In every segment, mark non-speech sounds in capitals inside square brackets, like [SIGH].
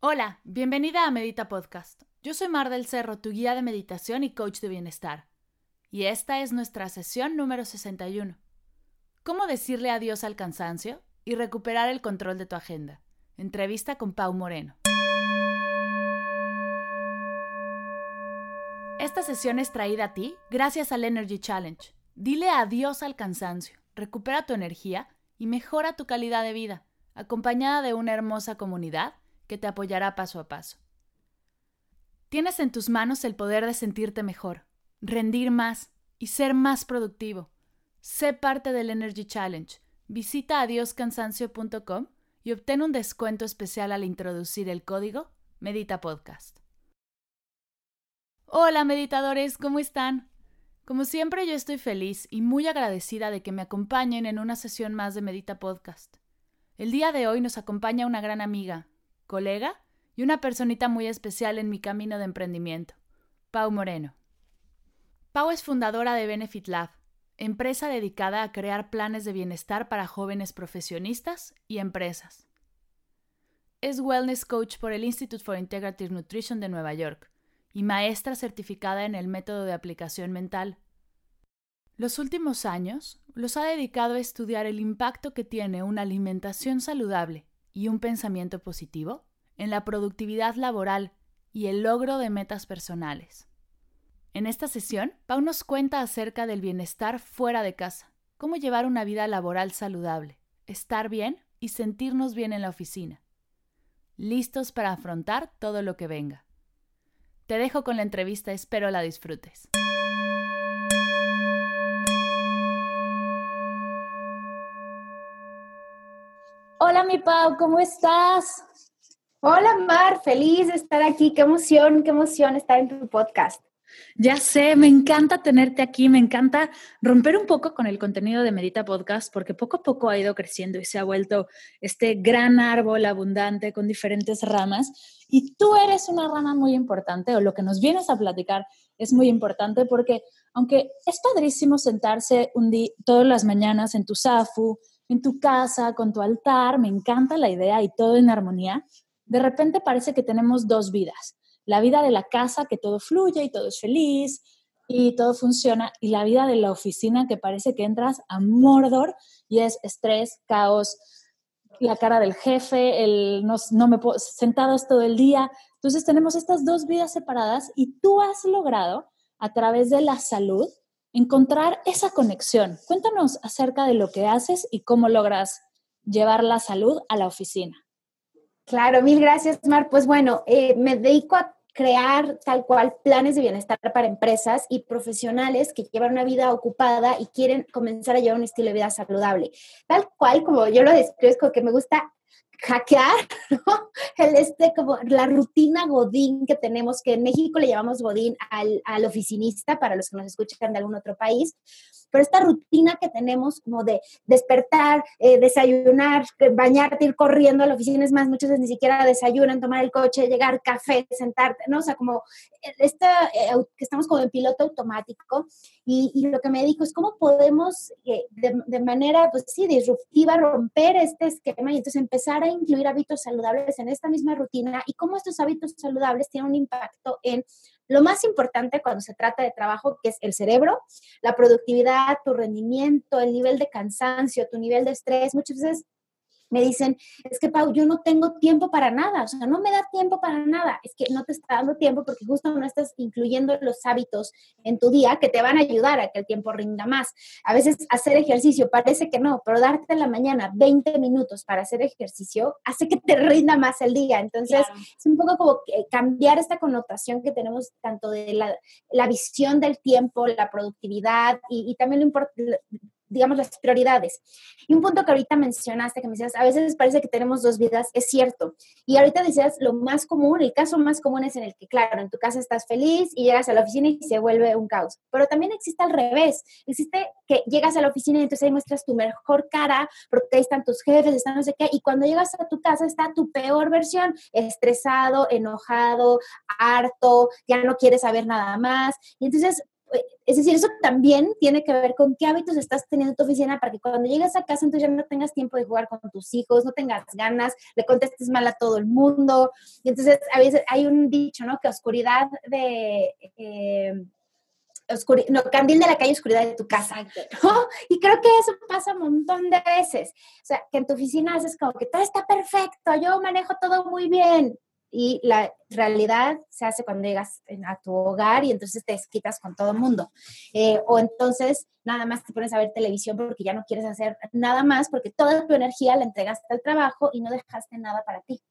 Hola, bienvenida a Medita Podcast. Yo soy Mar del Cerro, tu guía de meditación y coach de bienestar. Y esta es nuestra sesión número 61. ¿Cómo decirle adiós al cansancio y recuperar el control de tu agenda? Entrevista con Pau Moreno. Esta sesión es traída a ti gracias al Energy Challenge. Dile adiós al cansancio, recupera tu energía y mejora tu calidad de vida, acompañada de una hermosa comunidad que te apoyará paso a paso. Tienes en tus manos el poder de sentirte mejor, rendir más y ser más productivo. Sé parte del Energy Challenge. Visita adioscansancio.com y obtén un descuento especial al introducir el código Medita Podcast. Hola meditadores, ¿cómo están? Como siempre yo estoy feliz y muy agradecida de que me acompañen en una sesión más de Medita Podcast. El día de hoy nos acompaña una gran amiga, colega y una personita muy especial en mi camino de emprendimiento, Pau Moreno. Pau es fundadora de Benefit Lab, empresa dedicada a crear planes de bienestar para jóvenes profesionistas y empresas. Es wellness coach por el Institute for Integrative Nutrition de Nueva York y maestra certificada en el método de aplicación mental. Los últimos años los ha dedicado a estudiar el impacto que tiene una alimentación saludable y un pensamiento positivo en la productividad laboral y el logro de metas personales. En esta sesión, Pau nos cuenta acerca del bienestar fuera de casa, cómo llevar una vida laboral saludable, estar bien y sentirnos bien en la oficina. Listos para afrontar todo lo que venga. Te dejo con la entrevista, espero la disfrutes. Mi Pau, ¿cómo estás? Hola, Mar, feliz de estar aquí. Qué emoción, qué emoción estar en tu podcast. Ya sé, me encanta tenerte aquí, me encanta romper un poco con el contenido de Medita Podcast porque poco a poco ha ido creciendo y se ha vuelto este gran árbol abundante con diferentes ramas y tú eres una rama muy importante o lo que nos vienes a platicar es muy importante porque aunque es padrísimo sentarse un día, todas las mañanas en tu SAFU, en tu casa, con tu altar, me encanta la idea y todo en armonía, de repente parece que tenemos dos vidas la vida de la casa, que todo fluye y todo es feliz y todo funciona, y la vida de la oficina, que parece que entras a Mordor y es estrés, caos, la cara del jefe, el no, no me puedo, sentados todo el día. Entonces tenemos estas dos vidas separadas y tú has logrado, a través de la salud, encontrar esa conexión. Cuéntanos acerca de lo que haces y cómo logras llevar la salud a la oficina. Claro, mil gracias, Mar. Pues bueno, eh, me dedico a crear tal cual planes de bienestar para empresas y profesionales que llevan una vida ocupada y quieren comenzar a llevar un estilo de vida saludable. Tal cual como yo lo describo, que me gusta hackear, [LAUGHS] ¿no? El este, como la rutina Godín que tenemos, que en México le llamamos Godín al, al oficinista, para los que nos escuchan de algún otro país, pero esta rutina que tenemos como de despertar, eh, desayunar, bañarte, ir corriendo a la oficina, es más, muchas veces ni siquiera desayunan, tomar el coche, llegar, café, sentarte, ¿no? O sea, como eh, esta, eh, que estamos como en piloto automático y, y, lo que me dijo es cómo podemos de, de, manera, pues sí, disruptiva romper este esquema y entonces empezar a incluir hábitos saludables en esta misma rutina y cómo estos hábitos saludables tienen un impacto en lo más importante cuando se trata de trabajo, que es el cerebro, la productividad, tu rendimiento, el nivel de cansancio, tu nivel de estrés. Muchas veces me dicen, es que Pau, yo no tengo tiempo para nada, o sea, no me da tiempo para nada. Es que no te está dando tiempo porque justo no estás incluyendo los hábitos en tu día que te van a ayudar a que el tiempo rinda más. A veces hacer ejercicio parece que no, pero darte en la mañana 20 minutos para hacer ejercicio hace que te rinda más el día. Entonces, es un poco como cambiar esta connotación que tenemos tanto de la, la visión del tiempo, la productividad y, y también lo importante digamos, las prioridades. Y un punto que ahorita mencionaste, que me decías, a veces parece que tenemos dos vidas, es cierto. Y ahorita decías, lo más común, el caso más común es en el que, claro, en tu casa estás feliz y llegas a la oficina y se vuelve un caos. Pero también existe al revés. Existe que llegas a la oficina y entonces ahí muestras tu mejor cara, porque ahí están tus jefes, están no sé qué, y cuando llegas a tu casa está tu peor versión, estresado, enojado, harto, ya no quieres saber nada más. Y entonces es decir, eso también tiene que ver con qué hábitos estás teniendo en tu oficina para que cuando llegues a casa entonces ya no tengas tiempo de jugar con tus hijos, no tengas ganas, le contestes mal a todo el mundo. Y entonces a veces hay un dicho, ¿no? Que oscuridad de... Eh, no, candil de la calle, oscuridad de tu casa, ¿no? Y creo que eso pasa un montón de veces. O sea, que en tu oficina haces como que todo está perfecto, yo manejo todo muy bien y la realidad se hace cuando llegas a tu hogar y entonces te desquitas con todo el mundo. Eh, o entonces nada más te pones a ver televisión porque ya no quieres hacer nada más porque toda tu energía la entregaste al trabajo y no dejaste nada para ti.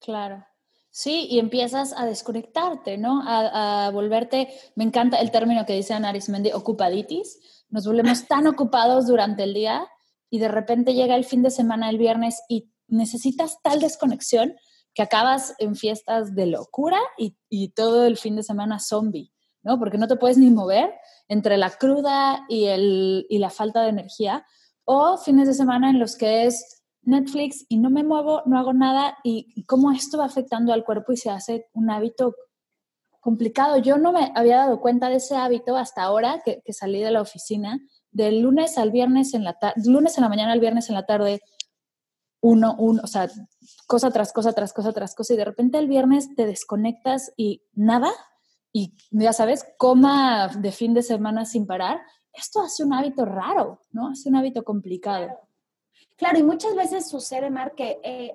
Claro. Sí, y empiezas a desconectarte, ¿no? A, volverte, me encanta el término que dice Arismendi, ocupaditis. Nos volvemos [LAUGHS] tan ocupados durante el día y de repente llega el fin de semana, el viernes, y necesitas tal desconexión que acabas en fiestas de locura y, y, todo el fin de semana zombie, ¿no? Porque no te puedes ni mover entre la cruda y, el, y la falta de energía, o fines de semana en los que es Netflix y no me muevo, no hago nada, y, cómo esto va afectando al cuerpo y se hace un hábito complicado. Yo no me había dado cuenta de ese hábito hasta ahora que, que salí de la oficina, del lunes al viernes en la tarde, lunes en la mañana al viernes en la tarde, uno, uno, o sea, cosa tras cosa, tras cosa, tras cosa, y de repente el viernes te desconectas y nada, y ya sabes, coma de fin de semana sin parar, esto hace un hábito raro, ¿no? Hace un hábito complicado. Claro, y muchas veces sucede, Mar, que eh,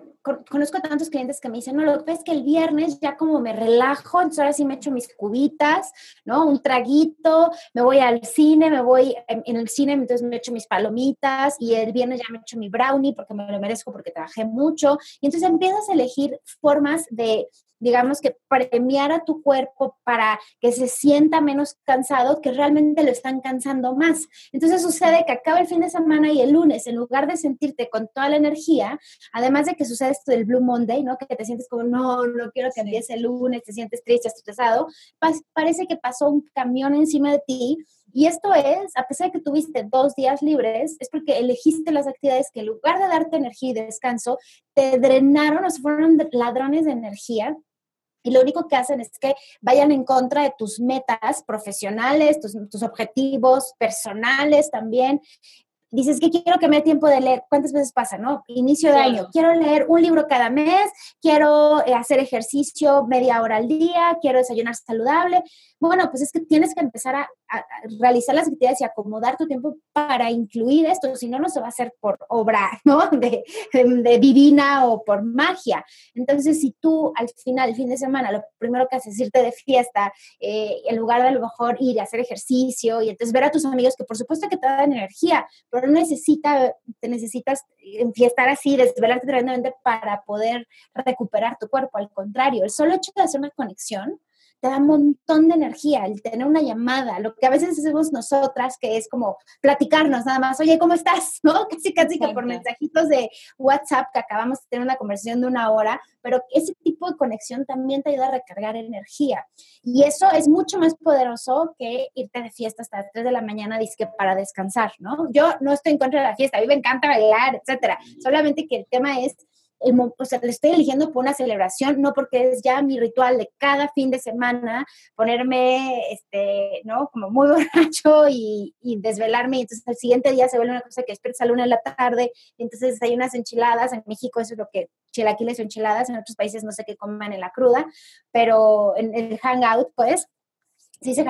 conozco tantos clientes que me dicen, no, lo que pasa es que el viernes ya como me relajo, entonces ahora sí me echo mis cubitas, ¿no? Un traguito, me voy al cine, me voy en, el cine, entonces me echo mis palomitas y el viernes ya me echo mi brownie porque me lo merezco porque trabajé mucho. Y entonces empiezas a elegir formas de digamos que premiar a tu cuerpo para que se sienta menos cansado, que realmente lo están cansando más. Entonces sucede que acaba el fin de semana y el lunes, en lugar de sentirte con toda la energía, además de que sucede esto del Blue Monday, ¿no? Que te sientes como, no, no quiero que empiece el lunes, te sientes triste, estresado, parece que pasó un camión encima de ti y esto es, a pesar de que tuviste dos días libres, es porque elegiste las actividades que en lugar de darte energía y descanso, te drenaron o se fueron ladrones de energía y lo único que hacen es que vayan en contra de tus metas profesionales, tus, tus objetivos personales también dices que quiero que me dé tiempo de leer. ¿Cuántas veces pasa, no? Inicio de año, quiero leer un libro cada mes, quiero eh, hacer ejercicio media hora al día, quiero desayunar saludable. Bueno, pues es que tienes que empezar a, realizar las actividades y acomodar tu tiempo para incluir esto, si no, no se va a hacer por obra, [LAUGHS] ¿no? De, de, divina o por magia. Entonces, si tú al final, el fin de semana, lo primero que haces es irte de fiesta, eh, en lugar de a lo mejor ir a hacer ejercicio y entonces ver a tus amigos, que por supuesto que te dan energía, pero no necesita, te necesitas enfiestar así, desvelarte tremendamente para poder recuperar tu cuerpo. Al contrario, el solo hecho de hacer una conexión te da un montón de energía, el tener una llamada, lo que a veces hacemos nosotras, que es como platicarnos nada más, oye, ¿cómo estás? [LAUGHS] ¿No? Casi, casi que por mensajitos de WhatsApp que acabamos de tener una conversación de una hora, pero ese tipo de conexión también te ayuda a recargar energía. Y eso es mucho más poderoso que irte de fiesta hasta las 3 de la mañana, disque para descansar, ¿no? Yo no estoy en contra de la fiesta, a mí me encanta bailar, etcétera. Solamente que el tema es o sea, le estoy eligiendo por una celebración, no porque es ya mi ritual de cada fin de semana ponerme, este, ¿no? Como muy [LAUGHS] borracho y, y desvelarme y entonces el siguiente día se vuelve una cosa que despiertas a la una de la tarde y entonces hay unas enchiladas, en México eso es lo que chilaquiles o enchiladas, en otros países no sé qué coman en la cruda, pero en el hangout, pues, Sí, se,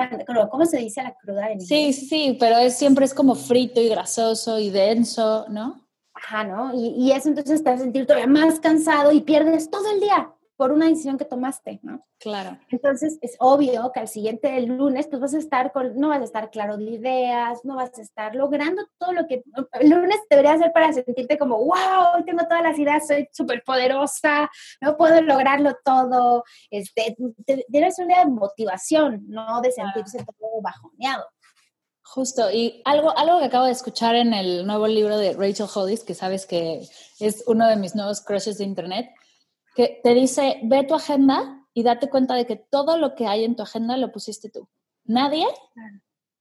¿cómo se dice la cruda en Sí, sí, sí, pero es, siempre es como frito y grasoso y denso, ¿no? Ajá, ¿no? Y, y, eso entonces te hace sentir todavía más cansado y pierdes todo el día por una decisión que tomaste, ¿no? Claro. Entonces es obvio que al siguiente lunes pues vas a estar con, no vas a estar claro de ideas, no vas a estar logrando todo lo que el lunes debería ser para sentirte como, wow, tengo todas las ideas, soy súper poderosa, no puedo lograrlo todo, este, tienes una motivación, no de sentirse todo bajoneado. Justo, y algo, algo que acabo de escuchar en el nuevo libro de Rachel Hollis, que sabes que es uno de mis nuevos crushes de internet, que te dice, ve tu agenda y date cuenta de que todo lo que hay en tu agenda lo pusiste tú. Nadie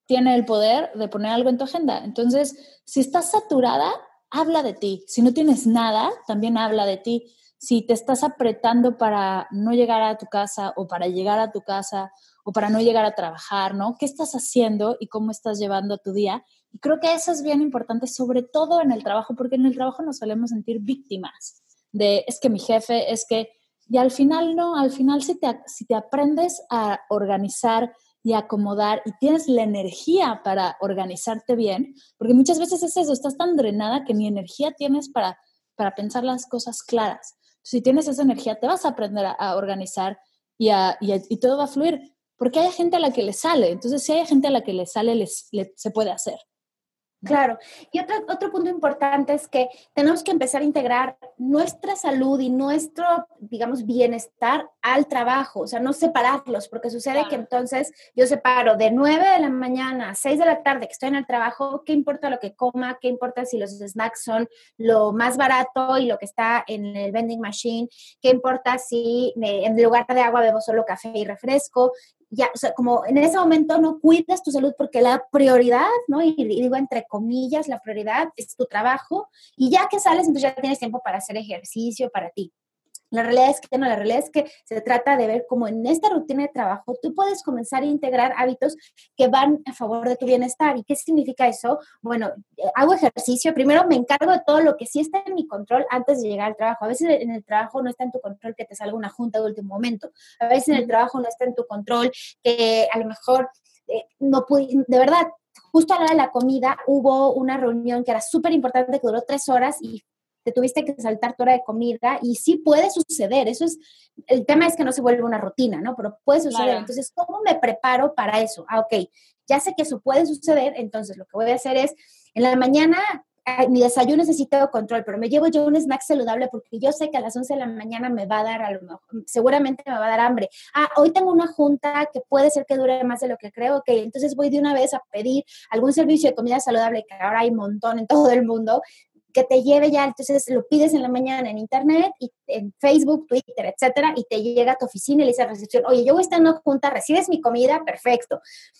tiene el poder de poner algo en tu agenda. Entonces, si estás saturada, habla de ti. Si no tienes nada, también habla de ti. Si te estás apretando para no llegar a tu casa o para llegar a tu casa o para no llegar a trabajar, ¿no? ¿Qué estás haciendo y cómo estás llevando tu día? Y creo que eso es bien importante, sobre todo en el trabajo, porque en el trabajo nos solemos sentir víctimas de, es que mi jefe, es que, y al final no, al final si te, si te aprendes a organizar y acomodar y tienes la energía para organizarte bien, porque muchas veces es eso, estás tan drenada que ni energía tienes para, para pensar las cosas claras. Si tienes esa energía, te vas a aprender a, organizar y, a, y, todo va a fluir porque hay gente a la que le sale. Entonces, si hay gente a la que le sale, les, se puede hacer. Claro. Y otro, otro punto importante es que tenemos que empezar a integrar nuestra salud y nuestro, digamos, bienestar al trabajo, o sea, no separarlos, porque sucede que entonces yo separo de 9 de la mañana a 6 de la tarde que estoy en el trabajo, ¿qué importa lo que coma? ¿Qué importa si los snacks son lo más barato y lo que está en el vending machine? ¿Qué importa si en lugar de agua bebo solo café y refresco? Ya, o sea, como en ese momento no cuidas tu salud porque la prioridad, ¿no? Y, digo entre comillas, la prioridad es tu trabajo y ya que sales, entonces ya tienes tiempo para hacer ejercicio para ti. La realidad es que no, la realidad es que se trata de ver cómo en esta rutina de trabajo tú puedes comenzar a integrar hábitos que van a favor de tu bienestar. ¿Y qué significa eso? Bueno, eh, hago ejercicio, primero me encargo de todo lo que sí está en mi control antes de llegar al trabajo. A veces en el trabajo no está en tu control que te salga una junta de último momento. A veces en el trabajo no está en tu control que a lo mejor eh, no pude, de verdad, justo a la hora de la comida hubo una reunión que era súper importante, que duró tres horas y te tuviste que saltar tu hora de comida y sí puede suceder, eso es, el tema es que no se vuelve una rutina, ¿no? Pero puede suceder. Entonces, ¿cómo me preparo para eso? Ah, ok, ya sé que eso puede suceder, entonces lo que voy a hacer es, en la mañana mi desayuno necesito control, pero me llevo yo un snack saludable porque yo sé que a las 11 de la mañana me va a dar, a lo mejor, seguramente me va a dar hambre. Ah, hoy tengo una junta que puede ser que dure más de lo que creo, ok, entonces voy de una vez a pedir algún servicio de comida saludable, que ahora hay un montón en todo el mundo, que te lleve ya, entonces lo pides en la mañana en internet, y en Facebook, Twitter, etcétera, y te llega a tu oficina y le dice recepción, oye, yo voy a estar en una junta, recibes mi comida, perfecto.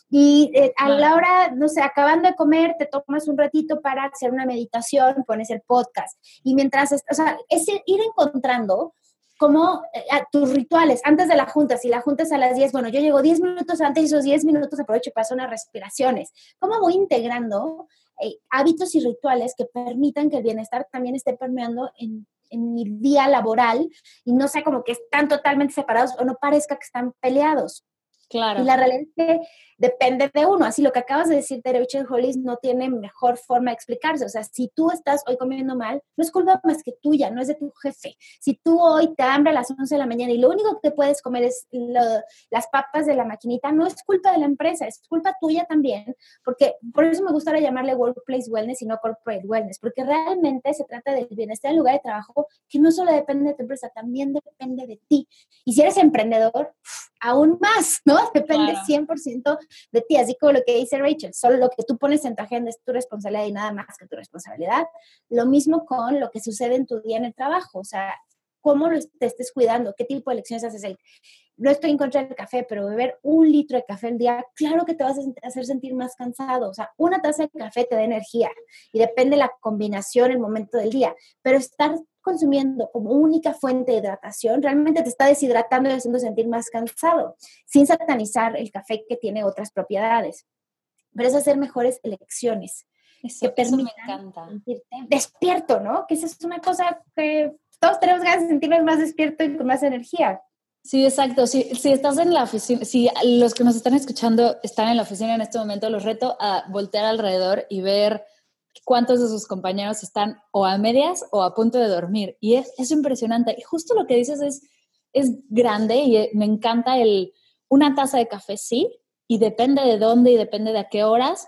Y eh, a la hora, no sé, acabando de comer, te tomas un ratito para hacer una meditación, pones el podcast. Y mientras, o sea, es ir encontrando como eh, tus rituales antes de la junta, si la junta es a las 10, bueno, yo llego 10 minutos antes y esos 10 minutos aprovecho para hacer unas respiraciones. ¿Cómo voy integrando eh, hábitos y rituales que permitan que el bienestar también esté permeando en, en mi día laboral y no sea como que están totalmente separados o no parezca que están peleados. Claro. Y la realidad es que depende de uno. Así lo que acabas de decir de Rachel Hollis no tiene mejor forma de explicarse. O sea, si tú estás hoy comiendo mal, no es culpa más que tuya, no es de tu jefe. Si tú hoy te hambre a las 11 de la mañana y lo único que te puedes comer es las papas de la maquinita, no es culpa de la empresa, es culpa tuya también. Porque por eso me gustaría llamarle Workplace Wellness y no Corporate Wellness, porque realmente se trata del bienestar en lugar de trabajo que no solo depende de tu empresa, también depende de ti. Y si eres emprendedor, aún más, ¿no? [LAUGHS] Depende 100% de ti, así como lo que dice Rachel, solo lo que tú pones en tu agenda es tu responsabilidad y nada más que tu responsabilidad. Lo mismo con lo que sucede en tu día en el trabajo, o sea, cómo lo te estés cuidando, qué tipo de elecciones haces. El, no estoy en contra del café, pero beber un litro de café al día, claro que te vas a hacer sentir más cansado. O sea, una taza de café te da energía y depende de la combinación, el momento del día. Pero estar consumiendo como única fuente de hidratación realmente te está deshidratando y haciendo sentir más cansado, sin satanizar el café que tiene otras propiedades. Pero es hacer mejores elecciones. Eso, que eso me encanta. despierto, ¿no? Que esa es una cosa que todos tenemos ganas de sentirnos más despiertos y con más energía. Sí, exacto. Si, si estás en la oficina, si los que nos están escuchando están en la oficina en este momento, los reto a voltear alrededor y ver cuántos de sus compañeros están o a medias o a punto de dormir. Y es, es impresionante. Y justo lo que dices es, es grande y eh, me encanta el, una taza de café, sí, y depende de dónde y depende de a qué horas,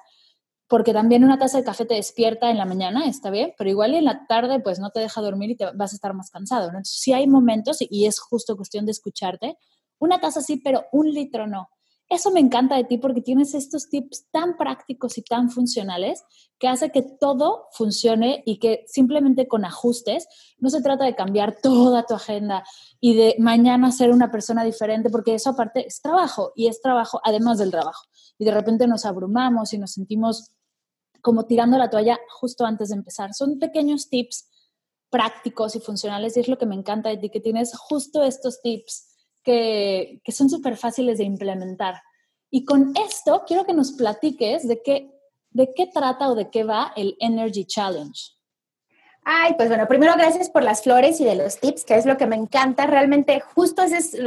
porque también una taza de café te despierta en la mañana, está bien, pero igual en la tarde pues no te deja dormir y te vas a estar más cansado, ¿no? Entonces sí hay momentos y es justo cuestión de escucharte. Una taza sí, pero un litro no. eso me encanta de ti porque tienes estos tips tan prácticos y tan funcionales que hace que todo funcione y que simplemente con ajustes, no se trata de cambiar toda tu agenda y de mañana ser una persona diferente, porque eso aparte es trabajo y es trabajo además del trabajo. Y de repente nos abrumamos y nos sentimos como tirando la toalla justo antes de empezar. Son pequeños tips prácticos y funcionales y es lo que me encanta de ti, que tienes justo estos tips que, que son súper fáciles de implementar. Y con esto quiero que nos platiques de qué, de qué trata o de qué va el Energy Challenge. Ay, pues bueno, primero gracias por las flores y de los tips, que es lo que me encanta. Realmente, justo ese es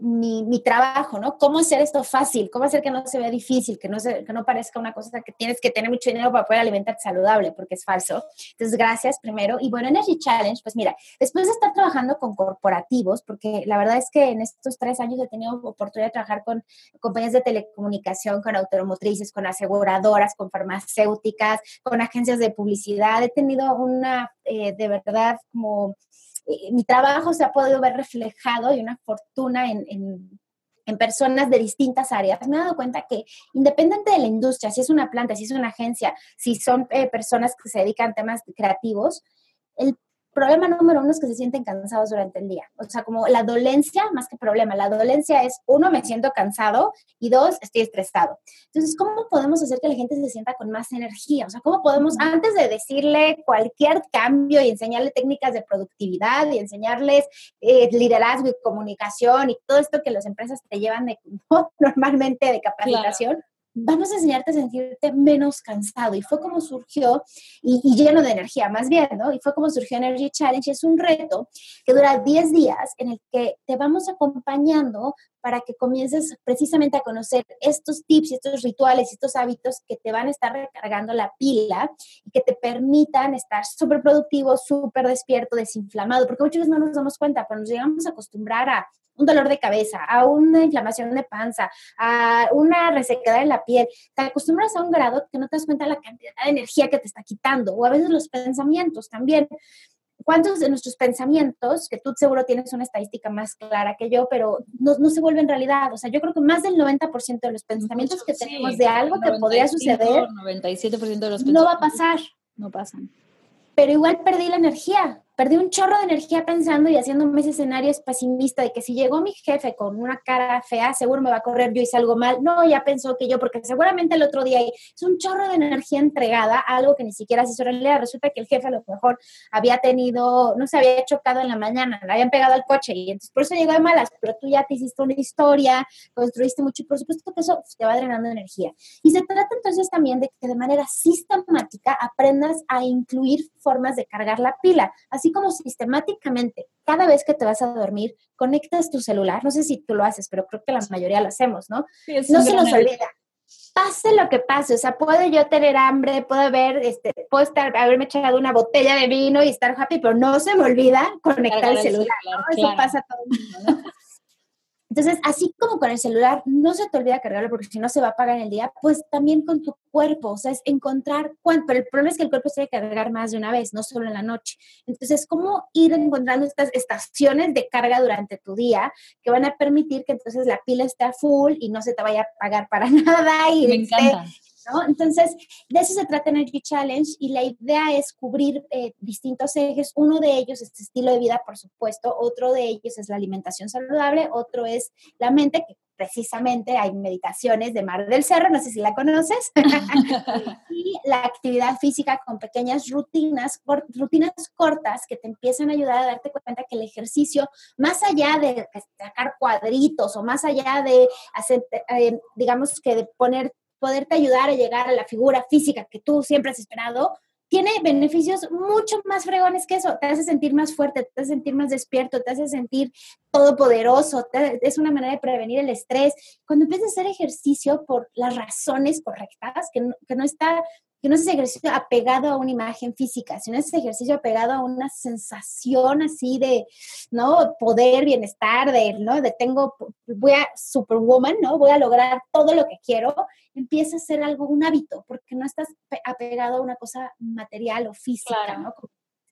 mi, mi, trabajo, ¿no? Cómo hacer esto fácil, cómo hacer que no se vea difícil, que no, se, que no parezca una cosa que tienes que tener mucho dinero para poder alimentarte saludable, porque es falso. Entonces, gracias primero. Y bueno, Energy Challenge, pues mira, después de estar trabajando con corporativos, porque la verdad es que en estos tres años he tenido oportunidad de trabajar con compañías de telecomunicación, con automotrices, con aseguradoras, con farmacéuticas, con agencias de publicidad. He tenido una eh, de verdad como eh, mi trabajo se ha podido ver reflejado y una fortuna en, en, personas de distintas áreas. Me he dado cuenta que independiente de la industria, si es una planta, si es una agencia, si son eh, personas que se dedican a temas creativos, el problema número uno es que se sienten cansados durante el día. O sea, como la dolencia, más que problema, la dolencia es, uno, me siento cansado y dos, estoy estresado. Entonces, ¿cómo podemos hacer que la gente se sienta con más energía? O sea, ¿cómo podemos, antes de decirle cualquier cambio y enseñarle técnicas de productividad y enseñarles eh, liderazgo y comunicación y todo esto que las empresas te llevan de, [LAUGHS] normalmente de capacitación? Vamos a enseñarte a sentirte menos cansado. Y fue como surgió, y, lleno de energía más bien, ¿no? Y fue como surgió Energy Challenge. Es un reto que dura 10 días en el que te vamos acompañando para que comiences precisamente a conocer estos tips, estos rituales, estos hábitos que te van a estar recargando la pila y que te permitan estar súper productivo, súper despierto, desinflamado, porque muchas veces no nos damos cuenta, pero nos llegamos a acostumbrar a un dolor de cabeza, a una inflamación de panza, a una resequedad en la piel. Te acostumbras a un grado que no te das cuenta de la cantidad de energía que te está quitando, o a veces los pensamientos también. ¿Cuántos de nuestros pensamientos, que tú seguro tienes una estadística más clara que yo, pero no, no se vuelven realidad? O sea, yo creo que más del 90% de los pensamientos que tenemos de algo que podría suceder, 97% de los no va a pasar. No pasan. Pero igual perdí la energía perdí un chorro de energía pensando y haciéndome ese escenario pesimista de que si llegó mi jefe con una cara fea, seguro me va a correr yo hice algo mal. No, ya pensó que yo, porque seguramente el otro día es un chorro de energía entregada algo que ni siquiera se hizo realidad. Resulta que el jefe a lo mejor había tenido, no se había chocado en la mañana, le habían pegado al coche y entonces por eso llegó de malas, pero tú ya te hiciste una historia, construiste mucho y por supuesto que eso te va drenando energía. Y se trata entonces también de que de manera sistemática aprendas a incluir formas de cargar la pila. Así como sistemáticamente, cada vez que te vas a dormir, conectas tu celular, no sé si tú lo haces, pero creo que la mayoría lo hacemos, ¿no? no se nos olvida. Pase lo que pase, o sea, puedo yo tener hambre, puedo haber, este, puedo estar, haberme echado una botella de vino y estar happy, pero no se me olvida conectar el celular, Eso pasa todo el mundo, ¿no? Entonces, así como con el celular, no se te olvida cargarlo porque si no se va a apagar en el día, pues también con tu cuerpo, o sea, es encontrar cuánto, pero el problema es que el cuerpo se debe cargar más de una vez, no solo en la noche. Entonces, ¿cómo ir encontrando estas estaciones de carga durante tu día que van a permitir que entonces la pila esté full y no se te vaya a apagar para [LAUGHS] nada y Me encanta. Entonces, de eso se trata Energy Challenge y la idea es cubrir eh, distintos ejes. Uno de ellos es estilo de vida, por supuesto. Otro de ellos es la alimentación saludable. Otro es la mente, que precisamente hay meditaciones de Mar del Cerro, no sé si la conoces. [LAUGHS] y la actividad física con pequeñas rutinas, rutinas cortas que te empiezan a ayudar a darte cuenta que el ejercicio, más allá de sacar cuadritos o más allá de hacer, eh, digamos que de poner poderte ayudar a llegar a la figura física que tú siempre has esperado, tiene beneficios mucho más fregones que eso. Te hace sentir más fuerte, te hace sentir más despierto, te hace sentir todopoderoso. es una manera de prevenir el estrés. Cuando empiezas a hacer ejercicio por las razones correctas, que no, que no está que no es ese ejercicio apegado a una imagen física, sino es ese ejercicio apegado a una sensación así de, ¿no? Poder, bienestar, de, ¿no? De tengo, voy a superwoman, ¿no? Voy a lograr todo lo que quiero, empieza a ser algo, un hábito, porque no estás apegado a una cosa material o física, ¿no?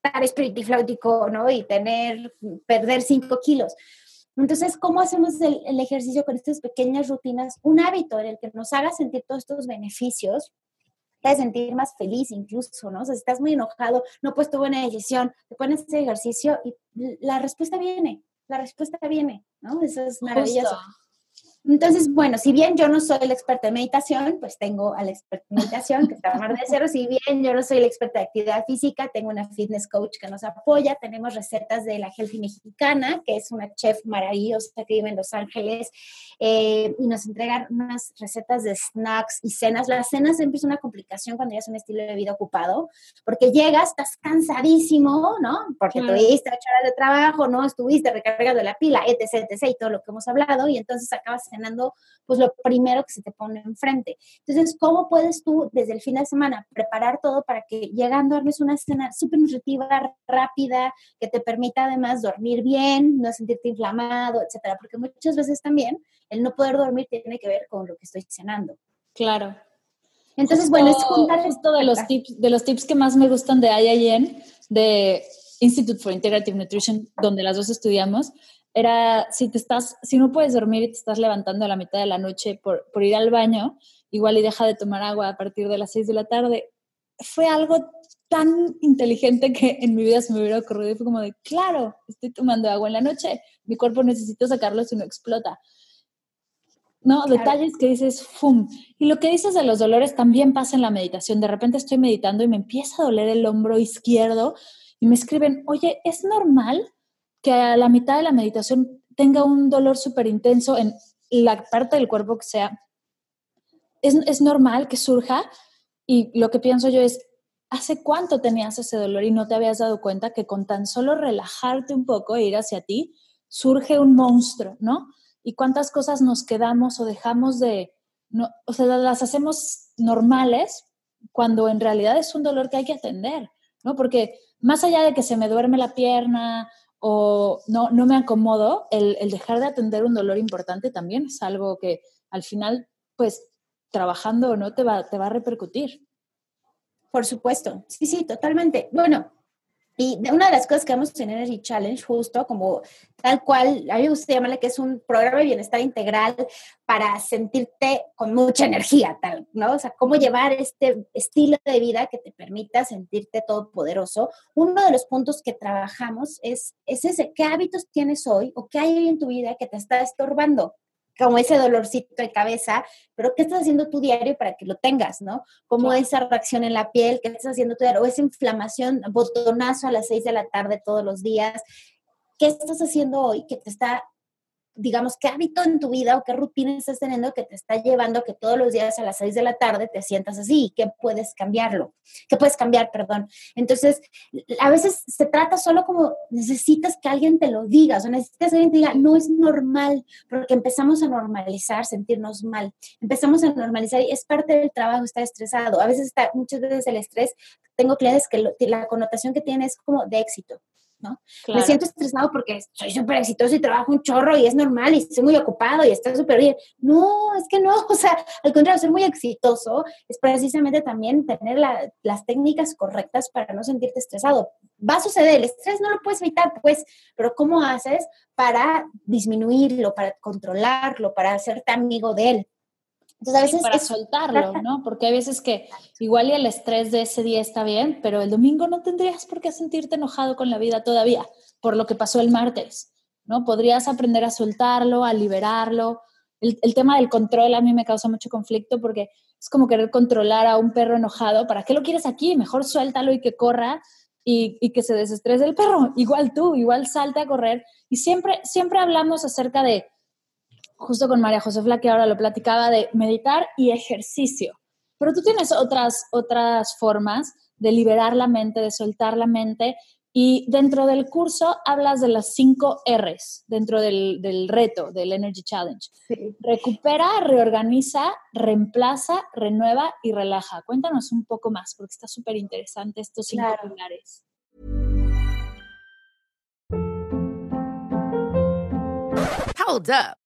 estar espiritifláutico, ¿no? Y tener, perder cinco kilos Entonces, ¿cómo hacemos el, el, ejercicio con estas pequeñas rutinas? Un hábito en el que nos haga sentir todos estos beneficios, te hace sentir más feliz incluso, ¿no? O sea, si estás muy enojado, no pues tuve una decisión, te pones ese ejercicio y la respuesta viene, la respuesta viene, ¿no? Eso es maravilloso. Entonces, bueno, si bien yo no soy el experta en meditación, pues tengo al experto en meditación, que está Mar de Cero. Si bien yo no soy el experta de actividad física, tengo una fitness coach que nos apoya. Tenemos recetas de la Healthy Mexicana, que es una chef maravillosa que vive en Los Ángeles, eh, y nos entrega unas recetas de snacks y cenas. Las cenas siempre es una complicación cuando ya es un estilo de vida ocupado, porque llegas, estás cansadísimo, ¿no? Porque tuviste ocho horas de trabajo, no estuviste recargando la pila, etc., etc., y todo lo que hemos hablado, y entonces acabas cenando pues lo primero que se te pone enfrente. Entonces, ¿cómo puedes tú desde el fin de semana preparar todo para que llegando armes una cena súper nutritiva, rápida, que te permita además dormir bien, no sentirte inflamado, etcétera? Porque muchas veces también el no poder dormir tiene que ver con lo que estoy cenando. Claro. Entonces, bueno, es juntar esto de los tips, de los tips que más me gustan de IIN, de Institute for Integrative Nutrition, donde las dos estudiamos, era si te estás, si no puedes dormir y te estás levantando a la mitad de la noche por, por ir al baño, igual y deja de tomar agua a partir de las 6 de la tarde. Fue algo tan inteligente que en mi vida se me hubiera ocurrido y fue como de, claro, estoy tomando agua en la noche, mi cuerpo necesita sacarlo si no explota. ¿no? Detalles que dices, ¡fum! Y lo que dices de los dolores también pasa en la meditación. De repente estoy meditando y me empieza a doler el hombro izquierdo y me escriben, oye, ¿es normal que a la mitad de la meditación tenga un dolor súper intenso en la parte del cuerpo que sea? ¿Es, ¿Es normal que surja? Y lo que pienso yo es, ¿hace cuánto tenías ese dolor y no te habías dado cuenta que con tan solo relajarte un poco e ir hacia ti, surge un monstruo, ¿no? y cuántas cosas nos quedamos o dejamos de, no, o sea, las hacemos normales cuando en realidad es un dolor que hay que atender, ¿no? Porque más allá de que se me duerme la pierna o no, no me acomodo, el, el dejar de atender un dolor importante también es algo que al final, pues, trabajando o no, te va, te va a repercutir. Por supuesto, sí, sí, totalmente. Bueno, y una de las cosas que vemos en Energy Challenge, justo como tal cual, a mí me gusta llamarle que es un programa de bienestar integral para sentirte con mucha energía, tal, ¿no? O sea, cómo llevar este estilo de vida que te permita sentirte todopoderoso. Uno de los puntos que trabajamos es, es ese, ¿qué hábitos tienes hoy o qué hay hoy en tu vida que te está estorbando? Como ese dolorcito de cabeza, pero ¿qué estás haciendo tu diario para que lo tengas, no? Como esa reacción en la piel, ¿qué estás haciendo tu diario? O esa inflamación, botonazo a las seis de la tarde todos los días. ¿Qué estás haciendo hoy que te está digamos, qué hábito en tu vida o qué rutina estás teniendo que te está llevando que todos los días a las 6 de la tarde te sientas así qué puedes cambiarlo, qué puedes cambiar, perdón. Entonces, a veces se trata solo como necesitas que alguien te lo diga, o necesitas que alguien te diga, no es normal, porque empezamos a normalizar sentirnos mal, empezamos a normalizar y es parte del trabajo estar estresado. A veces está, muchas veces el estrés, tengo clientes que la connotación que tiene es como de éxito. Me siento estresado porque soy súper exitoso y trabajo un chorro y es normal y estoy muy ocupado y está súper bien. No, es que no, [LAUGHS] o sea, al contrario, ser muy exitoso es precisamente también tener las técnicas correctas para no sentirte estresado. Va a suceder, el estrés no lo puedes evitar, pues, pero ¿cómo haces para disminuirlo, para controlarlo, para hacerte amigo de él? Entonces, a veces para soltarlo, ¿no? Porque hay veces que igual y el estrés de ese día está bien, pero el domingo no tendrías por qué sentirte enojado con la vida todavía por lo que pasó el martes, ¿no? Podrías aprender a soltarlo, a liberarlo. El, el tema del control a mí me causa mucho conflicto porque es como querer controlar a un perro enojado. ¿Para qué lo quieres aquí? Mejor suéltalo y que corra y, y, que se desestrese el perro. Igual tú, igual salte a correr. Y siempre, siempre hablamos acerca de justo con María José que ahora lo platicaba, de meditar y ejercicio. Pero tú tienes otras, otras formas de liberar la mente, de soltar la mente. Y dentro del curso hablas de las cinco R's, dentro del, del reto, del Energy Challenge. Recupera, reorganiza, reemplaza, renueva y relaja. Cuéntanos un poco más, porque está súper interesante estos cinco pilares. Hold up.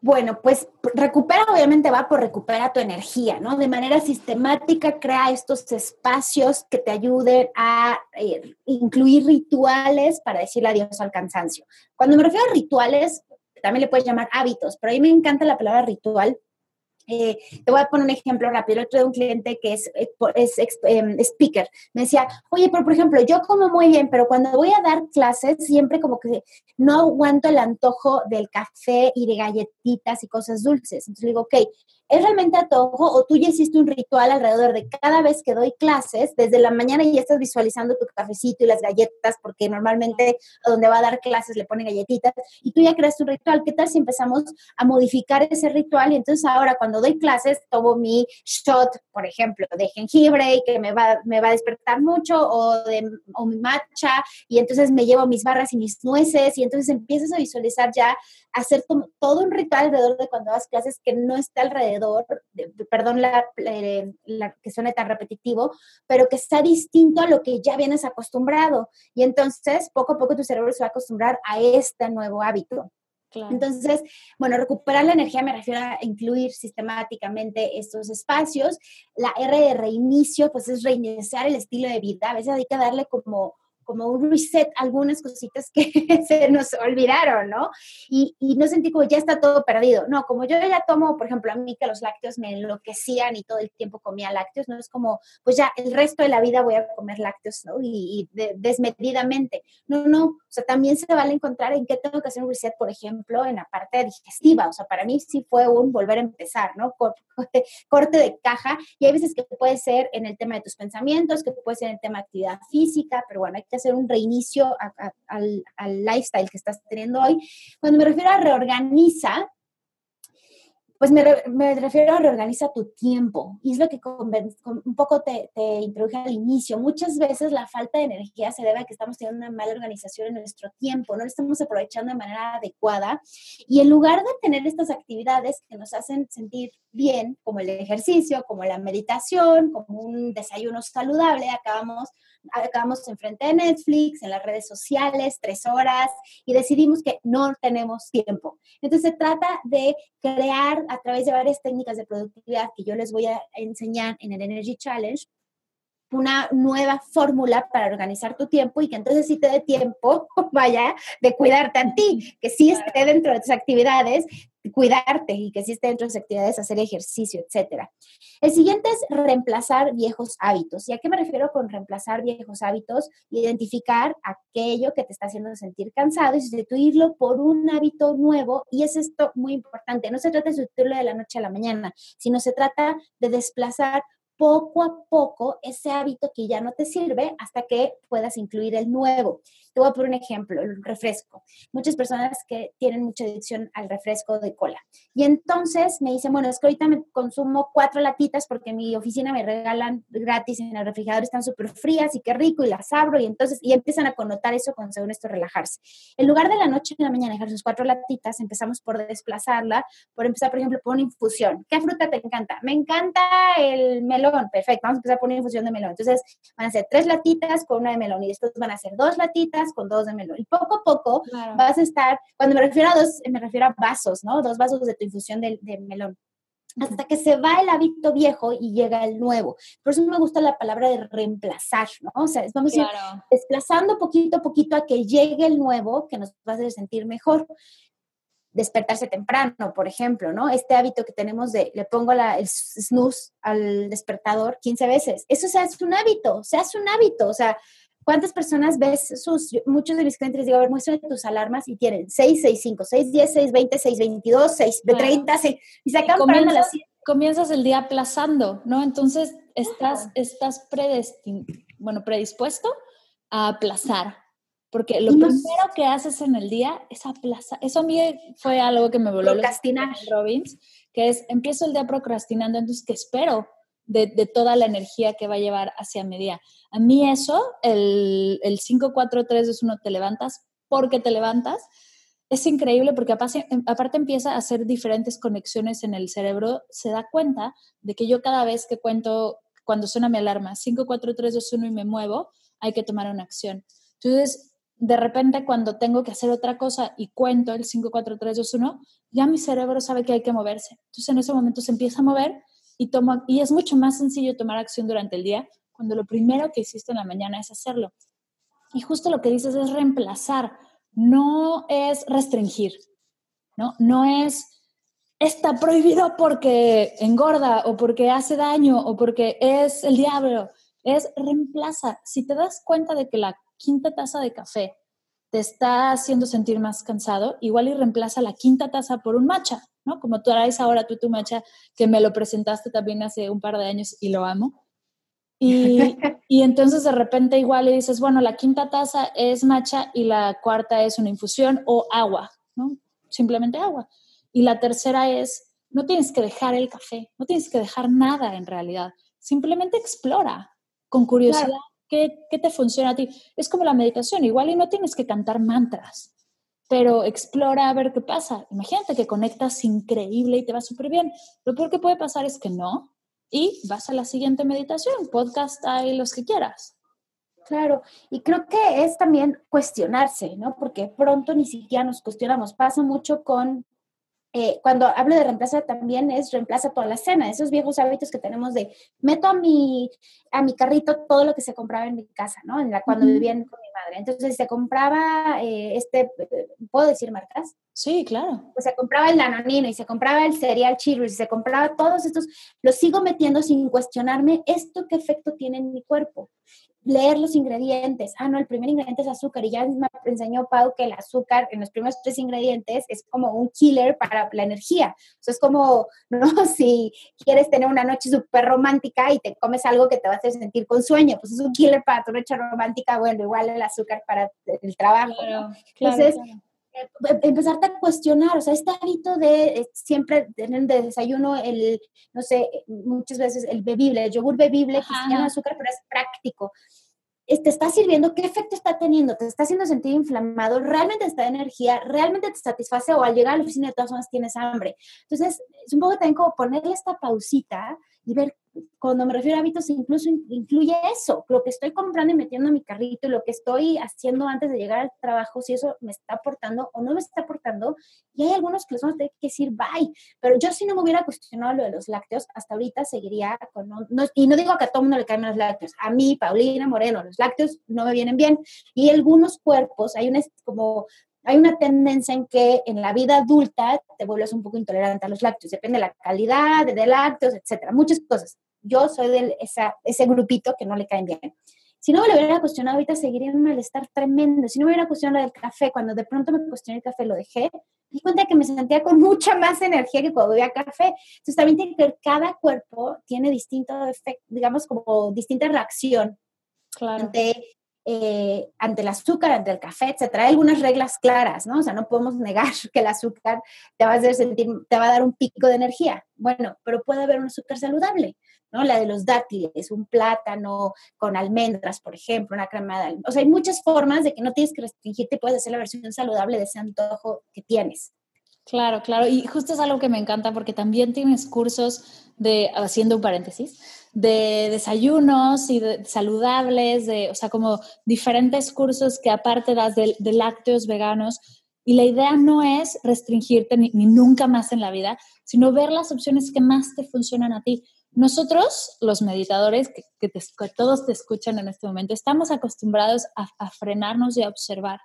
Bueno, pues recupera, obviamente va por recupera tu energía, ¿no? De manera sistemática crea estos espacios que te ayuden a eh, incluir rituales para decirle adiós al cansancio. Cuando me refiero a rituales, también le puedes llamar hábitos, pero a mí me encanta la palabra ritual eh, te voy a poner un ejemplo rápido. Otro de un cliente que es, eh, es, em, speaker me decía, oye, pero por ejemplo, yo como muy bien, pero cuando voy a dar clases, siempre como que no aguanto el antojo del café y de galletitas y cosas dulces. Entonces le digo, ok, ¿Es realmente a tu ojo o tú ya hiciste un ritual alrededor de cada vez que doy clases, desde la mañana ya estás visualizando tu cafecito y las galletas, porque normalmente donde va a dar clases le ponen galletitas, y tú ya creaste un ritual? ¿Qué tal si empezamos a modificar ese ritual? Y entonces ahora cuando doy clases tomo mi shot, por ejemplo, de jengibre y que me va, me va a despertar mucho, o, de, o mi matcha, y entonces me llevo mis barras y mis nueces, y entonces empiezas a visualizar ya, hacer todo un ritual alrededor de cuando das clases que no está alrededor perdón la, que suene tan repetitivo, pero que sea distinto a lo que ya vienes acostumbrado. Y entonces, poco a poco tu cerebro se va a acostumbrar a este nuevo hábito. Entonces, bueno, recuperar la energía me refiero a incluir sistemáticamente estos espacios. La R de reinicio, pues es reiniciar el estilo de vida. A veces hay que darle como como un reset algunas cositas que [LAUGHS] se nos olvidaron, ¿no? Y, y, no sentí como ya está todo perdido. No, como yo ya tomo, por ejemplo, a mí que los lácteos me enloquecían y todo el tiempo comía lácteos, no es como, pues ya el resto de la vida voy a comer lácteos, ¿no? Y, desmedidamente. No, no, o sea, también se vale encontrar en qué tengo que hacer un reset, por ejemplo, en la parte digestiva. O sea, para mí sí fue un volver a empezar, ¿no? [LAUGHS] Corte de caja. Y hay veces que puede ser en el tema de tus pensamientos, que puede ser en el tema de actividad física, pero bueno, hay que hacer un reinicio al, al lifestyle que estás teniendo hoy. Cuando me refiero a reorganiza, pues me, me, refiero a reorganiza tu tiempo. Y es lo que un poco te, te, introduje al inicio. Muchas veces la falta de energía se debe a que estamos teniendo una mala organización en nuestro tiempo, no lo estamos aprovechando de manera adecuada. Y en lugar de tener estas actividades que nos hacen sentir bien, como el ejercicio, como la meditación, como un desayuno saludable, acabamos acabamos enfrente de Netflix, en las redes sociales, tres horas, y decidimos que no tenemos tiempo. Entonces se trata de crear a través de varias técnicas de productividad que yo les voy a enseñar en el Energy Challenge, una nueva fórmula para organizar tu tiempo y que entonces sí te dé tiempo, [LAUGHS] vaya, de cuidarte a ti, que sí esté dentro de tus actividades, cuidarte y que sí esté dentro de tus actividades, hacer ejercicio, etcétera. El siguiente es reemplazar viejos hábitos. ¿Y a qué me refiero con reemplazar viejos hábitos? Identificar aquello que te está haciendo sentir cansado y sustituirlo por un hábito nuevo. Y es esto muy importante. No se trata de sustituirlo de la noche a la mañana, sino se trata de desplazar poco a poco ese hábito que ya no te sirve hasta que puedas incluir el nuevo. Te voy a poner un ejemplo, el refresco. Muchas personas que tienen mucha adicción al refresco de cola. Y entonces me dicen, bueno, es que ahorita me consumo cuatro latitas porque mi oficina me regalan gratis en el refrigerador, están súper frías y qué rico, y las abro, y entonces, y empiezan a connotar eso con según esto relajarse. En lugar de la noche y la mañana dejar sus cuatro latitas, empezamos por desplazarla, por empezar, por ejemplo, por una infusión. ¿Qué fruta te encanta? Me encanta el melón perfecto, vamos a empezar a poner infusión de melón. Entonces van a ser tres latitas con una de melón y después van a ser dos latitas con dos de melón. Y poco a poco vas a estar, cuando me refiero a dos, me refiero a vasos, ¿no? Dos vasos de tu infusión de, melón hasta que se va el hábito viejo y llega el nuevo. Por eso me gusta la palabra de reemplazar, ¿no? O sea, vamos a ir desplazando poquito a poquito a que llegue el nuevo que nos va a hacer sentir mejor despertarse temprano, por ejemplo, ¿no? Este hábito que tenemos de le pongo la, el snooze al despertador 15 veces. Eso se hace un hábito, se hace un hábito. O sea, ¿cuántas personas ves sus, muchos de mis clientes digo, a ver, muéstrame tus alarmas y tienen 6, 6, 5, 6, 10, 6, 20, 6, 22, 6, 30, 6, y se acaban comienzas, comienzas el día aplazando, ¿no? Entonces estás, estás predestin, bueno, predispuesto a aplazar, Porque lo primero que haces en el día es aplazar. Eso a mí fue algo que me voló Procrastinar. Robbins, que es empiezo el día procrastinando, entonces ¿qué espero de, toda la energía que va a llevar hacia mi día? A mí eso, el, el 5, 4, 3, 2, 1, te levantas porque te levantas, es increíble porque aparte, empieza a hacer diferentes conexiones en el cerebro, se da cuenta de que yo cada vez que cuento, cuando suena mi alarma, 5, 4, 3, 2, 1 y me muevo, hay que tomar una acción. Entonces, de repente cuando tengo que hacer otra cosa y cuento el 5, 4, 3, 2, 1, ya mi cerebro sabe que hay que moverse. Entonces en ese momento se empieza a mover y, tomo, y es mucho más sencillo tomar acción durante el día cuando lo primero que hiciste en la mañana es hacerlo. Y justo lo que dices es reemplazar no es restringir, ¿no? No es está prohibido porque engorda o porque hace daño o porque es el diablo. Es reemplaza. Si te das cuenta de que la quinta taza de café te está haciendo sentir más cansado, igual y reemplaza la quinta taza por un matcha, ¿no? Como tú harás ahora tú tu matcha, que me lo presentaste también hace un par de años y lo amo. Y, [LAUGHS] y, entonces de repente igual le dices, bueno, la quinta taza es matcha y la cuarta es una infusión o agua, ¿no? Simplemente agua. Y la tercera es, no tienes que dejar el café, no tienes que dejar nada en realidad, simplemente explora con curiosidad qué, qué te funciona a ti. Es como la meditación, igual y no tienes que cantar mantras, pero explora a ver qué pasa. Imagínate que conectas increíble y te va súper bien. Lo peor que puede pasar es que no, y vas a la siguiente meditación, podcast, hay los que quieras. Claro, y creo que es también cuestionarse, ¿no? Porque pronto ni siquiera nos cuestionamos. Pasa mucho con eh, cuando hablo de reemplaza también es reemplaza toda la cena, esos viejos hábitos que tenemos de meto a mi, a mi carrito todo lo que se compraba en mi casa, ¿no? En la, cuando vivía con mi madre. Entonces se compraba eh, este, ¿puedo decir marcas? Sí, claro. Pues se compraba el danonino y se compraba el cereal Cheerios y se compraba todos estos, los sigo metiendo sin cuestionarme esto qué efecto tiene en mi cuerpo leer los ingredientes. Ah, no, el primer ingrediente es azúcar y ya me enseñó Pau que el azúcar en los primeros tres ingredientes es como un killer para la energía. O sea, es como, [LAUGHS] ¿no? Si quieres tener una noche súper romántica y te comes algo que te va a hacer sentir con sueño, pues es un killer para tu noche romántica, bueno, igual el azúcar para el trabajo. Entonces, eh, empezarte a cuestionar, o sea, este hábito de eh, siempre tener de desayuno el, no sé, muchas veces el bebible, el yogur bebible, que tiene azúcar, pero es práctico. ¿Te está sirviendo? ¿Qué efecto está teniendo? ¿Te está haciendo sentir inflamado? ¿Realmente te da energía? ¿Realmente te satisface? ¿O al llegar a la oficina de todas formas tienes hambre? Entonces, es un poco también como ponerle esta pausita y ver cuando me refiero a hábitos, incluso incluye eso, lo que estoy comprando y metiendo en mi carrito lo que estoy haciendo antes de llegar al trabajo, si eso me está aportando o no me está aportando. Y hay algunos que les vamos a tener que decir bye. Pero yo si no me hubiera cuestionado lo de los lácteos, hasta ahorita seguiría con... y no digo que a todo mundo le caen los lácteos. A mí, Paulina Moreno, los lácteos no me vienen bien. Y algunos cuerpos, hay un como hay una tendencia en que en la vida adulta te vuelves un poco intolerante a los lácteos, depende de la calidad de lácteos, etcétera, muchas cosas. Yo soy de ese grupito que no le caen bien. Si no me lo hubiera cuestionado, ahorita seguiría en un malestar tremendo. Si no me hubiera cuestionado del café, cuando de pronto me cuestioné el café, lo dejé, di cuenta que me sentía con [LAUGHS] mucha más energía que cuando bebía café. Entonces también tiene que ver, cada cuerpo tiene distinto efecto, digamos, como distinta reacción claro. ante eh, ante el azúcar, ante el café, etcétera. Hay algunas reglas claras, ¿no? O sea, no podemos negar [LAUGHS] que el azúcar te va a hacer sentir, te va a dar un pico de energía. Bueno, pero puede haber un azúcar saludable, ¿no? La de los dátiles, un plátano con almendras, por ejemplo, una crema de almendras. O sea, hay muchas formas de que no tienes que restringirte, puedes hacer la versión saludable de ese antojo que tienes. Claro, claro. Y justo es algo que me encanta porque también tienes cursos de, haciendo un paréntesis, de desayunos y saludables, de, o sea, como diferentes cursos que aparte das de, lácteos veganos. Y la idea no es restringirte ni, nunca más en la vida, sino ver las opciones que más te funcionan a ti. Nosotros, los meditadores, que, todos te escuchan en este momento, estamos acostumbrados a, a, frenarnos y a observar.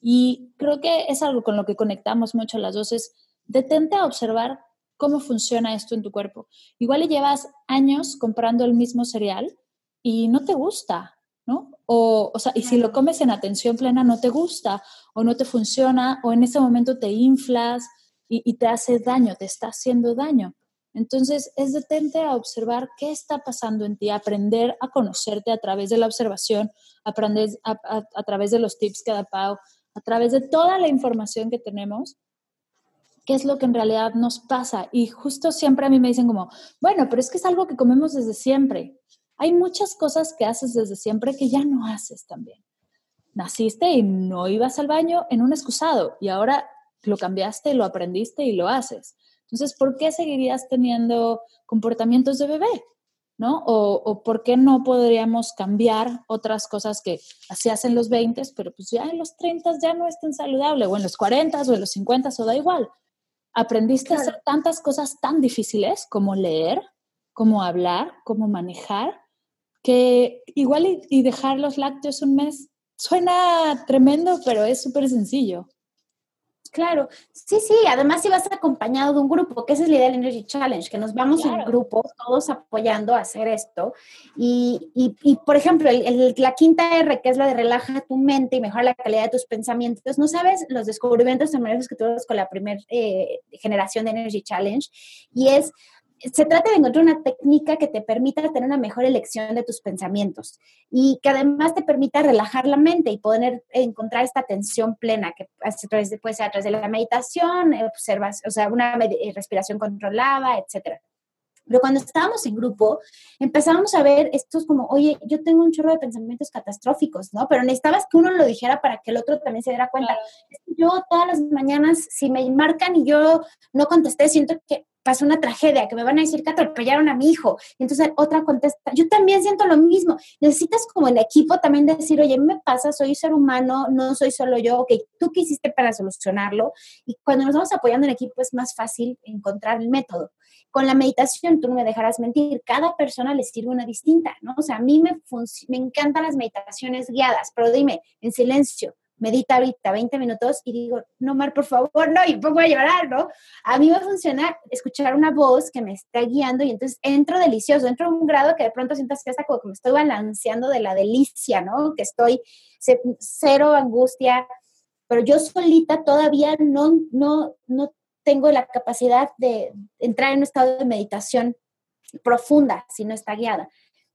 Y creo que es algo con lo que conectamos mucho las dos, es detente a observar cómo funciona esto en tu cuerpo. Igual le llevas años comprando el mismo cereal y no te gusta, ¿no? O, o sea, y si lo comes en atención plena no te gusta o no te funciona o en ese momento te inflas y, te hace daño, te está haciendo daño. Entonces, es detente a observar qué está pasando en ti, aprender a conocerte a través de la observación, aprender a, través de los tips que da Pau, a través de toda la información que tenemos, qué es lo que en realidad nos pasa. Y justo siempre a mí me dicen como, bueno, pero es que es algo que comemos desde siempre. Hay muchas cosas que haces desde siempre que ya no haces también. Naciste y no ibas al baño en un excusado y ahora lo cambiaste, lo aprendiste y lo haces. Entonces, ¿por qué seguirías teniendo comportamientos de bebé? ¿No? O, por qué no podríamos cambiar otras cosas que así hacen los 20, pero pues ya en los 30 ya no es tan saludable, o en los 40 o en los 50 o da igual. Aprendiste a hacer tantas cosas tan difíciles como leer, como hablar, como manejar, que igual y dejar los lácteos un mes suena tremendo, pero es súper sencillo. Claro, sí, sí, además si vas acompañado de un grupo, que esa es la idea del Energy Challenge, que nos vamos en grupo, todos apoyando a hacer esto. Y, y, por ejemplo, la quinta R, que es la de relaja tu mente y mejora la calidad de tus pensamientos, no sabes los descubrimientos tecnológicos que tuvimos con la primera eh, generación de Energy Challenge, y es se trata de encontrar una técnica que te permita tener una mejor elección de tus pensamientos y que además te permita relajar la mente y poder encontrar esta atención plena que puede ser a través de la meditación, observas, o sea, una eh, respiración controlada, etcétera. Pero cuando estábamos en grupo, empezábamos a ver estos como, oye, yo tengo un chorro de pensamientos catastróficos, ¿no? Pero necesitabas que uno lo dijera para que el otro también se diera cuenta. Yo todas las mañanas, si me marcan y yo no contesté, siento que pasó una tragedia, que me van a decir que atropellaron a mi hijo. Y entonces otra contesta, yo también siento lo mismo. Necesitas como el equipo también decir, oye, me pasa, soy ser humano, no soy solo yo, ok, ¿tú qué hiciste para solucionarlo? Y cuando nos vamos apoyando en equipo es más fácil encontrar el método. Con la meditación, tú no me dejarás mentir, cada persona le sirve una distinta, ¿no? O sea, a mí me, me encantan las meditaciones guiadas, pero dime, en silencio, medita ahorita 20 minutos y digo, no, Mar, por favor, no, y pongo a llorar, ¿no? A mí va a funcionar escuchar una voz que me está guiando y entonces entro delicioso, entro a un grado que de pronto sientas que hasta como que me estoy balanceando de la delicia, ¿no? Que estoy cero angustia, pero yo solita todavía no, no, no tengo la capacidad de entrar en un estado de meditación profunda si no está guiada.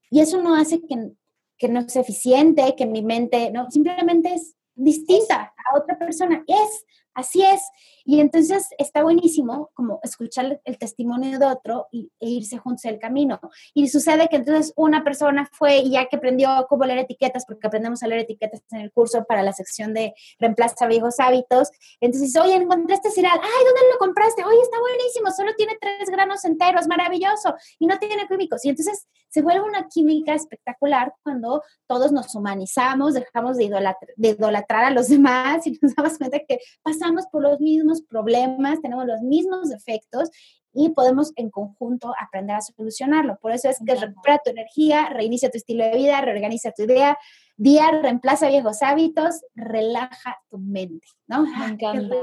Y eso no hace que, que no sea eficiente, que mi mente, no, simplemente es distinta a otra persona. Es, así es. Y entonces está buenísimo como escuchar el testimonio de otro y, e irse juntos el camino. Y sucede que entonces una persona fue y ya que aprendió cómo leer etiquetas, porque aprendemos a leer etiquetas en el curso para la sección de reemplaza viejos hábitos, entonces, oye, encontré este cereal, ay, ¿dónde lo compraste? Oye, está buenísimo, solo tiene tres granos enteros, maravilloso, y no tiene químicos. Y entonces se vuelve una química espectacular cuando todos nos humanizamos, dejamos de, de idolatrar a los [LAUGHS] demás y nos damos cuenta que pasamos por los mismos problemas, tenemos los mismos defectos y podemos en conjunto aprender a solucionarlo. Por eso es que recupera tu energía, reinicia tu estilo de vida, reorganiza tu idea, día, reemplaza viejos hábitos, relaja tu mente, ¿no? Me encanta.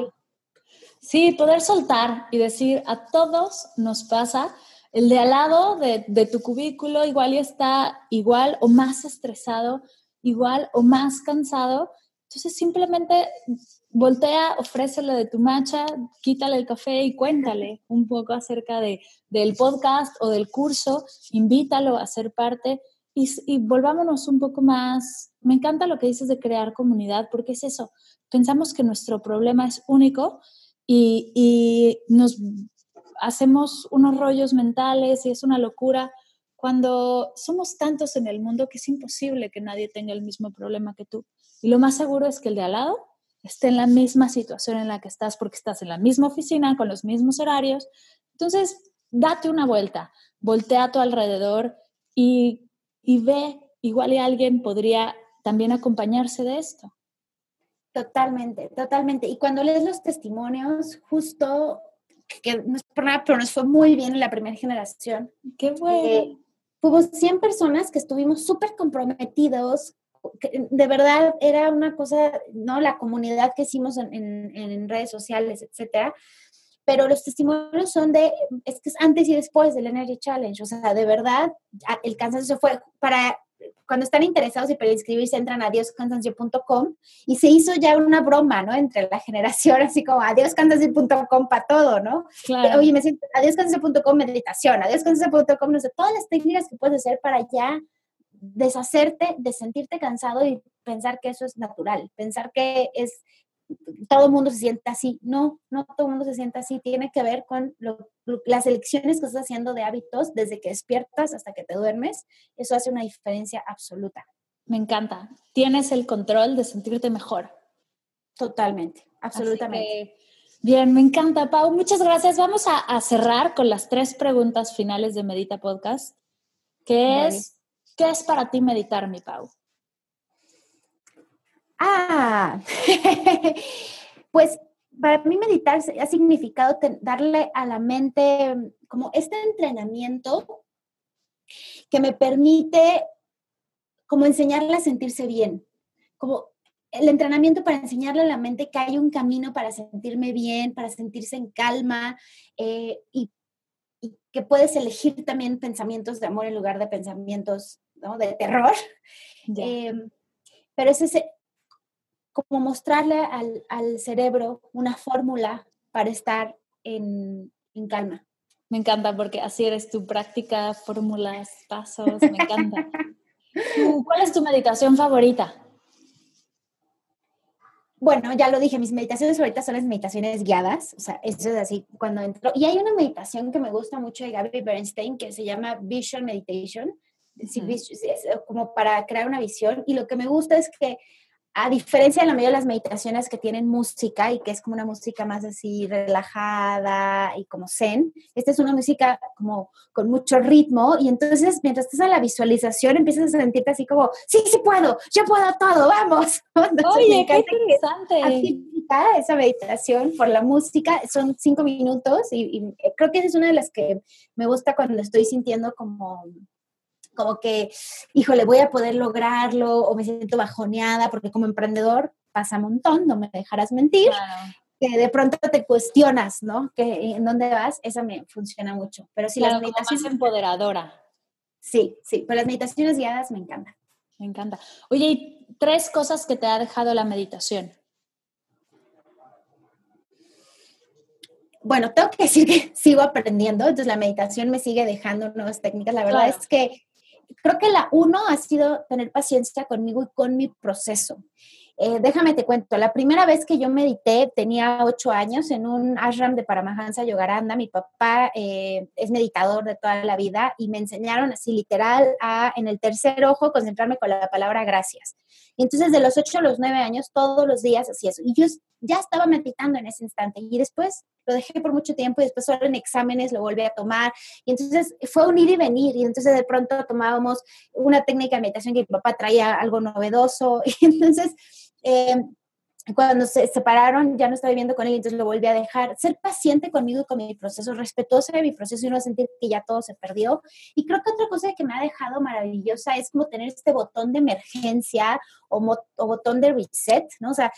Sí, poder soltar y decir, a todos nos pasa, el de al lado de, de tu cubículo igual y está igual o más estresado, igual o más cansado. Entonces simplemente voltea, ofrécele de tu macha, quítale el café y cuéntale un poco acerca de, del podcast o del curso, invítalo a ser parte y, y, volvámonos un poco más. Me encanta lo que dices de crear comunidad, porque es eso. Pensamos que nuestro problema es único y, y nos hacemos unos rollos mentales y es una locura cuando somos tantos en el mundo que es imposible que nadie tenga el mismo problema que tú. Y lo más seguro es que el de al lado esté en la misma situación en la que estás porque estás en la misma oficina, con los mismos horarios. Entonces, date una vuelta, voltea a tu alrededor y, y ve, igual y alguien podría también acompañarse de esto. Totalmente, totalmente. Y cuando lees los testimonios, justo, que no es por nada, pero nos fue muy bien en la primera generación. Qué bueno. Eh, hubo 100 personas que estuvimos súper comprometidos de verdad era una cosa, ¿no? La comunidad que hicimos en, redes sociales, etcétera. Pero los testimonios son de, es que es antes y después del Energy Challenge. O sea, de verdad, el cansancio fue para cuando están interesados y para inscribirse entran a adioscansancio.com y se hizo ya una broma, ¿no? Entre la generación, así como adioscansancio.com para todo, ¿no? Claro. Oye, me siento, adioscansancio.com meditación, adioscansancio.com, no sé, todas las técnicas que puedes hacer para ya deshacerte de sentirte cansado y pensar que eso es natural, pensar que es todo el mundo se siente así. No, no todo el mundo se siente así. Tiene que ver con las elecciones que estás haciendo de hábitos desde que despiertas hasta que te duermes. Eso hace una diferencia absoluta. Me encanta. Tienes el control de sentirte mejor. Totalmente, absolutamente. bien, me encanta, Pau. Muchas gracias. Vamos a, cerrar con las tres preguntas finales de Medita Podcast. ¿Qué es, ¿Qué es para ti meditar, mi Pau? Ah, [LAUGHS] pues para mí meditar ha significado darle a la mente como este entrenamiento que me permite como enseñarle a sentirse bien, como el entrenamiento para enseñarle a la mente que hay un camino para sentirme bien, para sentirse en calma eh, y, que puedes elegir también pensamientos de amor en lugar de pensamientos de terror. Eh, pero es ese, como mostrarle al, cerebro una fórmula para estar en, calma. Me encanta porque así eres tu práctica, fórmulas, pasos, me encanta. [LAUGHS] ¿Cuál es tu meditación favorita? Bueno, ya lo dije, mis meditaciones favoritas son las meditaciones guiadas, o sea, eso es así cuando entro. Y hay una meditación que me gusta mucho de Gaby Bernstein que se llama Visual Meditation, como para crear una visión. Y lo que me gusta es que a diferencia de la mayoría de las meditaciones que tienen música y que es como una música más así relajada y como zen, esta es una música como con mucho ritmo y entonces mientras estás en la visualización empiezas a sentirte así como, sí, sí puedo, yo puedo todo, vamos. [LAUGHS] Oye, qué interesante. Esa meditación por la música, son cinco minutos y, y creo que esa es una de las que me gusta cuando estoy sintiendo como como que, híjole, voy a poder lograrlo o me siento bajoneada, porque como emprendedor pasa un montón, no me dejarás mentir. Que de pronto te cuestionas, ¿no? Que en dónde vas, esa me funciona mucho. Pero si las meditaciones. empoderadora. Sí, sí, pero las meditaciones guiadas me encantan. Me encanta. Oye, ¿y tres cosas que te ha dejado la meditación? Bueno, tengo que decir que [LAUGHS] sigo aprendiendo, entonces la meditación me sigue dejando nuevas técnicas. La verdad es que creo que la uno ha sido tener paciencia conmigo y con mi proceso. Eh, déjame te cuento, la primera vez que yo medité tenía ocho años en un ashram de Paramahansa Yogaranda. Mi papá eh, es meditador de toda la vida y me enseñaron así literal a en el tercer ojo concentrarme con la palabra gracias. Y entonces de los ocho a los nueve años todos los días hacía eso. Y yo ya estaba meditando en ese instante y después lo dejé por mucho tiempo y después solo en exámenes lo volví a tomar. Y entonces fue un ir y venir y entonces de pronto tomábamos una técnica de meditación que mi papá traía algo novedoso [LAUGHS] y entonces eh, cuando se separaron, ya no estaba viviendo con él, entonces lo volví a dejar. Ser paciente conmigo y con mi proceso, respetuosa de mi proceso y no sentir que ya todo se perdió. Y creo que otra cosa que me ha dejado maravillosa es como tener este botón de emergencia o, o botón de reset, ¿no? O sea,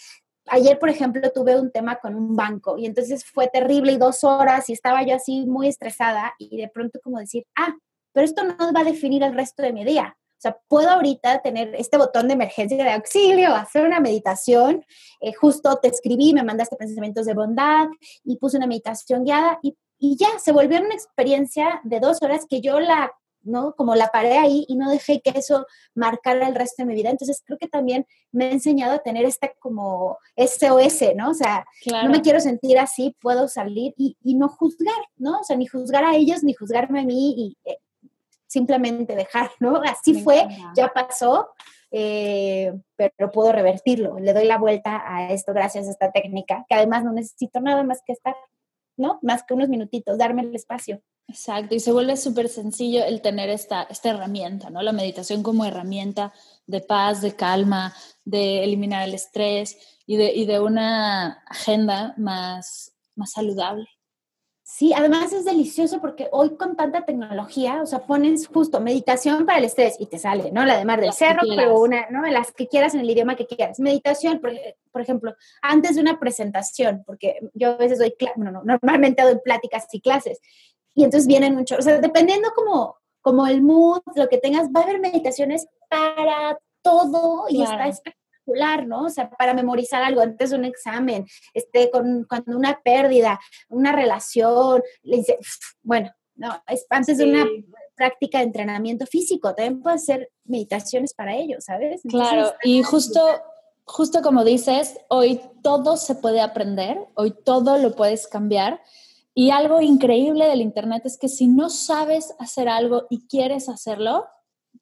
ayer, por ejemplo, tuve un tema con un banco y entonces fue terrible y dos horas y estaba yo así muy estresada y de pronto como decir, ah, pero esto no va a definir el resto de mi día. O sea, puedo ahorita tener este botón de emergencia de auxilio, hacer una meditación. Eh, justo te escribí, me mandaste pensamientos de bondad y puse una meditación guiada y, y ya, se volvió una experiencia de dos horas que yo la ¿no? Como la paré ahí y no dejé que eso marcara el resto de mi vida. Entonces creo que también me ha enseñado a tener este como SOS, ¿no? O sea, no me quiero sentir así, puedo salir y, y, no juzgar, ¿no? O sea, ni juzgar a ellos, ni juzgarme a mí y eh, simplemente dejar, ¿no? [LAUGHS] Así fue, ya pasó, eh, pero puedo revertirlo. Le doy la vuelta a esto gracias a esta técnica, que además no necesito nada más que estar, ¿no? Más que unos minutitos, darme el espacio. Exacto, y se vuelve súper sencillo el tener esta, esta herramienta, ¿no? La meditación como herramienta de paz, de calma, de eliminar el estrés y de, y de una agenda más, más saludable. Sí, además es delicioso porque hoy con tanta tecnología, o sea, pones justo meditación para el estrés y te sale, ¿no? La de Mar del Cerro, pero una, ¿no? Las que quieras en el idioma que quieras. Meditación, por, ejemplo, antes de una presentación, porque yo a veces doy, bueno, no, normalmente doy pláticas y clases, y entonces vienen muchos, o sea, dependiendo como como el mood, lo que tengas, va a haber meditaciones para todo y está espectacular, ¿no? O sea, para memorizar algo antes de un examen, este, con, cuando una pérdida, una relación, le dice, bueno, no, es antes de una práctica de entrenamiento físico, también puede ser meditaciones para ello, ¿sabes? claro, y justo, justo como dices, hoy todo se puede aprender, hoy todo lo puedes cambiar. Y algo increíble del Internet es que si no sabes hacer algo y quieres hacerlo,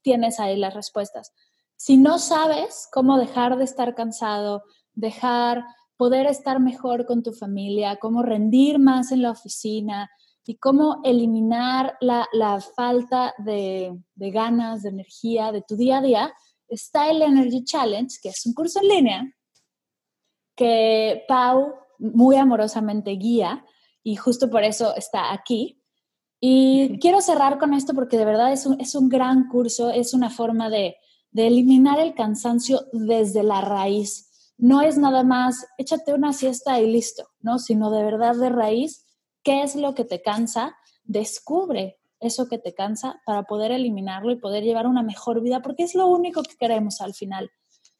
tienes ahí las respuestas. Si no sabes cómo dejar de estar cansado, dejar, poder estar mejor con tu familia, cómo rendir más en la oficina y cómo eliminar la, falta de, de ganas, de energía de tu día a día, está el Energy Challenge, que es un curso en línea que Pau muy amorosamente guía y justo por eso está aquí. Y quiero cerrar con esto porque de verdad es un, es un gran curso, es una forma de, de eliminar el cansancio desde la raíz. No es nada más, échate una siesta y listo, ¿no? Sino de verdad de raíz, ¿qué es lo que te cansa? Descubre eso que te cansa para poder eliminarlo y poder llevar una mejor vida, porque es lo único que queremos al final.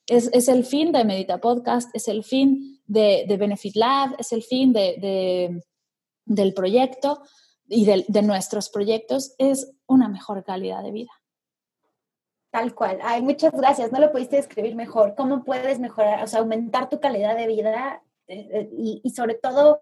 Es, es el fin de Medita Podcast, es el fin de, de Benefit Lab, es el fin de, de, del proyecto y de, de nuestros proyectos, es una mejor calidad de vida. Tal cual. Ay, muchas gracias. No lo pudiste describir mejor. ¿Cómo puedes mejorar, o sea, aumentar tu calidad de vida eh, eh, y, sobre todo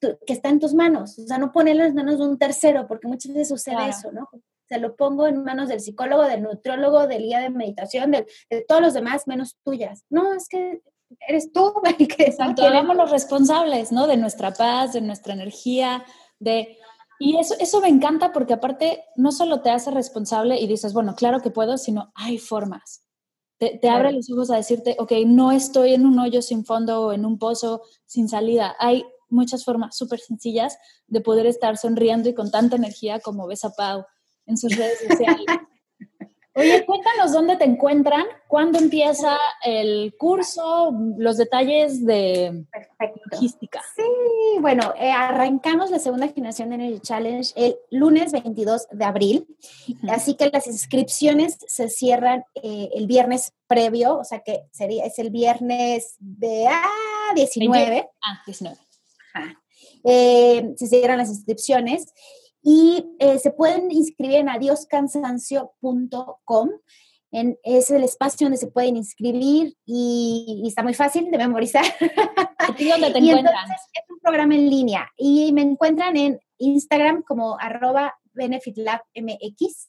que está en tus manos? O sea, no ponerlo en manos de un tercero, porque muchas veces sucede eso, ¿no? Se lo pongo en manos del psicólogo, del nutriólogo, del guía de meditación, de, todos los demás menos tuyas. No, es que eres tú [LAUGHS] el que... Exacto, los responsables, ¿no? De nuestra paz, de nuestra energía, de y eso, eso me encanta porque aparte no solo te hace responsable y dices, bueno, claro que puedo, sino hay formas. Te, te abre los ojos a decirte, ok, no estoy en un hoyo sin fondo o en un pozo sin salida. Hay muchas formas súper sencillas de poder estar sonriendo y con tanta energía como ves a Pau en sus redes [LAUGHS] sociales. Oye, cuéntanos dónde te encuentran, cuándo empieza el curso, los detalles de logística. Sí, bueno, eh, arrancamos la segunda generación de Energy Challenge el lunes 22 de abril, así que las inscripciones se cierran eh, el viernes previo, o sea que sería, es el viernes de ah, 19. Ah, 19. Eh, se cierran las inscripciones y eh, se pueden inscribir en adioscansancio.com. En, es el espacio donde se pueden inscribir y, está muy fácil de memorizar. [LAUGHS] ¿Y dónde te encuentran? es un programa en línea y me encuentran en Instagram como arroba BenefitLabMX,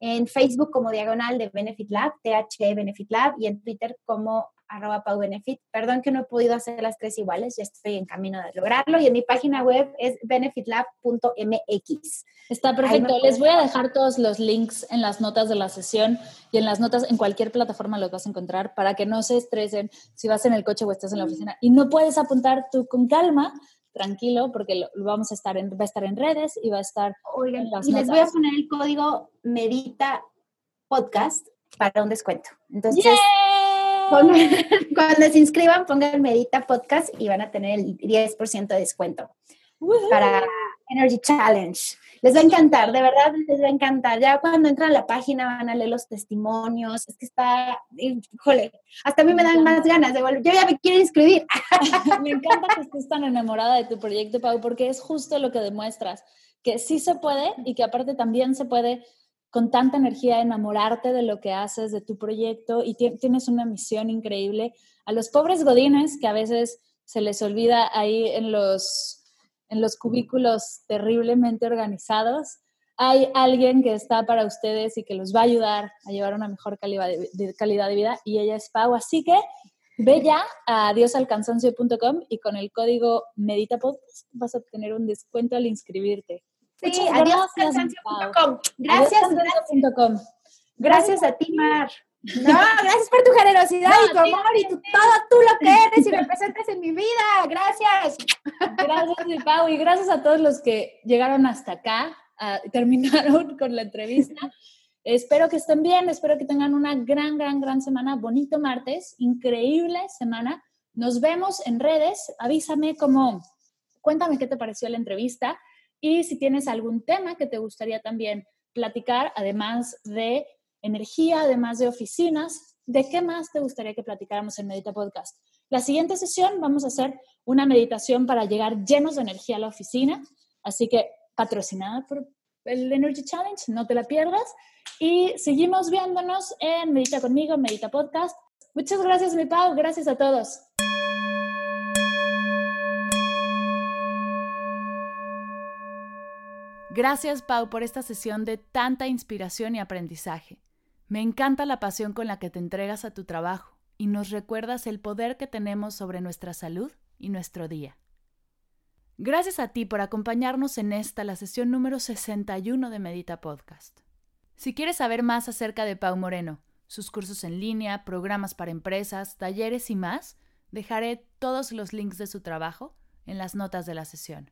en Facebook como diagonal de Benefit Lab, TH Benefit Lab y en Twitter como arroba paubenefit. Perdón que no he podido hacer las tres iguales, ya estoy en camino de lograrlo. Y en mi página web es benefitlab.mx. Está perfecto. Les voy a dejar todos los links en las notas de la sesión y en las notas en cualquier plataforma los vas a encontrar para que no se estresen si vas en el coche o estás en la oficina y no puedes apuntar tú con calma. Tranquilo, porque lo, vamos a estar en, va a estar en redes y va a estar. Oigan, y les voy a poner el código Medita Podcast para un descuento. Entonces, [LAUGHS] cuando se inscriban, pongan Medita Podcast y van a tener el 10% de descuento para Energy Challenge. Les va a encantar, de verdad les va a encantar. Ya cuando entran a la página van a leer los testimonios. Es que está, híjole, hasta a mí me dan más ganas de volver. Yo ya me quiero inscribir. [LAUGHS] me encanta que estés tan enamorada de tu proyecto, Pau, porque es justo lo que demuestras, que sí se puede y que aparte también se puede con tanta energía enamorarte de lo que haces, de tu proyecto y tienes una misión increíble. A los pobres godines que a veces se les olvida ahí en los, en los cubículos terriblemente organizados, hay alguien que está para ustedes y que los va a ayudar a llevar una mejor calidad de, calidad de vida y ella es Pau. Así que ve ya a diosalcansancio.com y con el código MEDITAPOD vas a obtener un descuento al inscribirte. Sí, adiós, cansancio.com. Gracias, gracias. Gracias a ti, Mar. No, gracias por tu generosidad y tu amor y todo tú lo que eres y representas en mi vida. Gracias. Gracias, Pau, y gracias a todos los que llegaron hasta acá, [LAUGHS] terminaron con la entrevista. espero que estén bien, espero que tengan una gran, gran, gran semana, bonito martes, increíble semana. Nos vemos en redes, avísame cómo, cuéntame qué te pareció la entrevista y si tienes algún tema que te gustaría también platicar, además de energía, además de oficinas, ¿de qué más te gustaría que platicáramos en Medita Podcast? La siguiente sesión vamos a hacer una meditación para llegar llenos de energía a la oficina, así que patrocinada por el Energy Challenge, no te la pierdas. Y seguimos viéndonos en Medita conmigo, Medita Podcast. Muchas gracias, mi Pau. Gracias a todos. Gracias, Pau, por esta sesión de tanta inspiración y aprendizaje. Me encanta la pasión con la que te entregas a tu trabajo y nos recuerdas el poder que tenemos sobre nuestra salud y nuestro día. Gracias a ti por acompañarnos en esta, la sesión número 61 de Medita Podcast. Si quieres saber más acerca de Pau Moreno, sus cursos en línea, programas para empresas, talleres y más, dejaré todos los links de su trabajo en las notas de la sesión.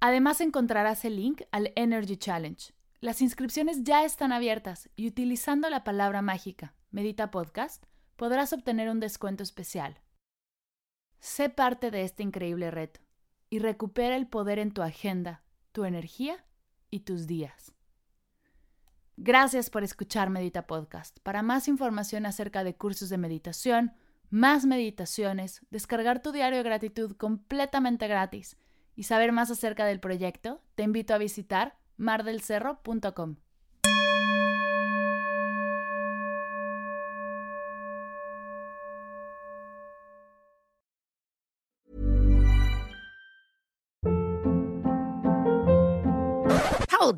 Además encontrarás el link al Energy Challenge. Las inscripciones ya están abiertas y utilizando la palabra mágica Medita Podcast podrás obtener un descuento especial. Sé parte de este increíble reto y recupera el poder en tu agenda, tu energía y tus días. Gracias por escuchar Medita Podcast. Para más información acerca de cursos de meditación, más meditaciones, descargar tu diario de gratitud completamente gratis y saber más acerca del proyecto, te invito a visitar mardelcerro.com.